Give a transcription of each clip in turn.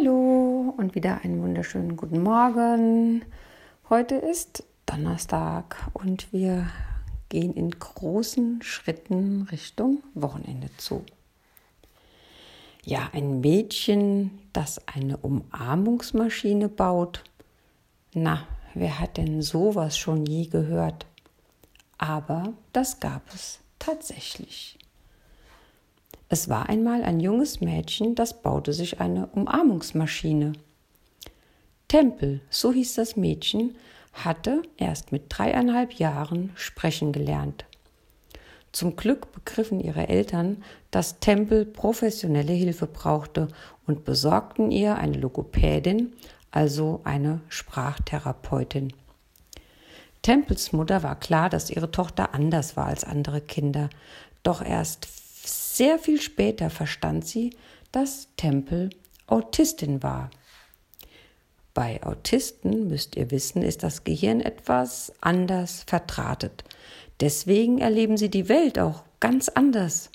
Hallo und wieder einen wunderschönen guten Morgen. Heute ist Donnerstag und wir gehen in großen Schritten Richtung Wochenende zu. Ja, ein Mädchen, das eine Umarmungsmaschine baut. Na, wer hat denn sowas schon je gehört? Aber das gab es tatsächlich. Es war einmal ein junges Mädchen, das baute sich eine Umarmungsmaschine. Tempel, so hieß das Mädchen, hatte erst mit dreieinhalb Jahren sprechen gelernt. Zum Glück begriffen ihre Eltern, dass Tempel professionelle Hilfe brauchte und besorgten ihr eine Logopädin, also eine Sprachtherapeutin. Tempels Mutter war klar, dass ihre Tochter anders war als andere Kinder, doch erst sehr viel später verstand sie, dass Tempel Autistin war. Bei Autisten, müsst ihr wissen, ist das Gehirn etwas anders verdrahtet. Deswegen erleben sie die Welt auch ganz anders.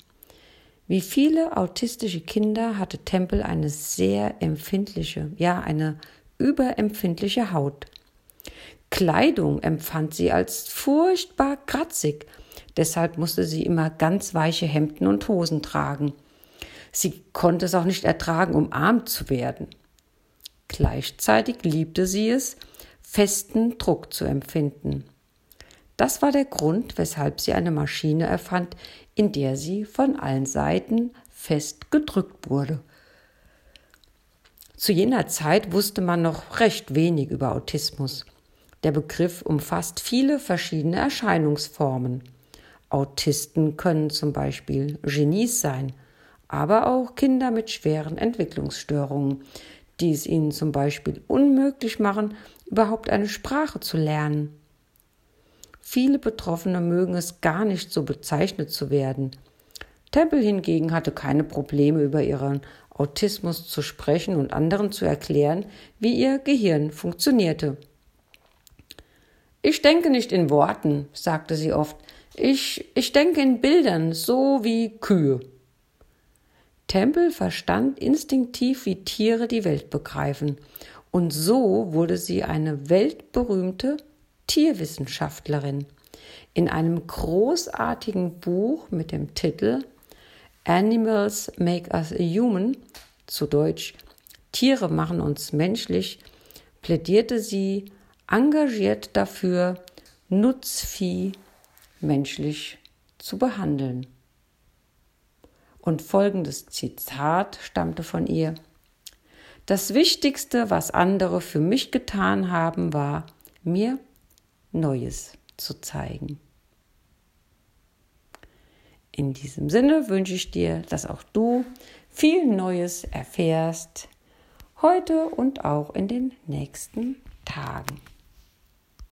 Wie viele autistische Kinder hatte Tempel eine sehr empfindliche, ja eine überempfindliche Haut. Kleidung empfand sie als furchtbar kratzig Deshalb musste sie immer ganz weiche Hemden und Hosen tragen. Sie konnte es auch nicht ertragen, umarmt zu werden. Gleichzeitig liebte sie es, festen Druck zu empfinden. Das war der Grund, weshalb sie eine Maschine erfand, in der sie von allen Seiten fest gedrückt wurde. Zu jener Zeit wusste man noch recht wenig über Autismus. Der Begriff umfasst viele verschiedene Erscheinungsformen. Autisten können zum Beispiel Genies sein, aber auch Kinder mit schweren Entwicklungsstörungen, die es ihnen zum Beispiel unmöglich machen, überhaupt eine Sprache zu lernen. Viele Betroffene mögen es gar nicht so bezeichnet zu werden. Temple hingegen hatte keine Probleme, über ihren Autismus zu sprechen und anderen zu erklären, wie ihr Gehirn funktionierte. Ich denke nicht in Worten, sagte sie oft, ich, ich denke in Bildern, so wie Kühe. Temple verstand instinktiv, wie Tiere die Welt begreifen, und so wurde sie eine weltberühmte Tierwissenschaftlerin. In einem großartigen Buch mit dem Titel Animals Make Us Human, zu Deutsch Tiere machen uns menschlich, plädierte sie engagiert dafür, Nutzvieh menschlich zu behandeln. Und folgendes Zitat stammte von ihr. Das Wichtigste, was andere für mich getan haben, war, mir Neues zu zeigen. In diesem Sinne wünsche ich dir, dass auch du viel Neues erfährst, heute und auch in den nächsten Tagen.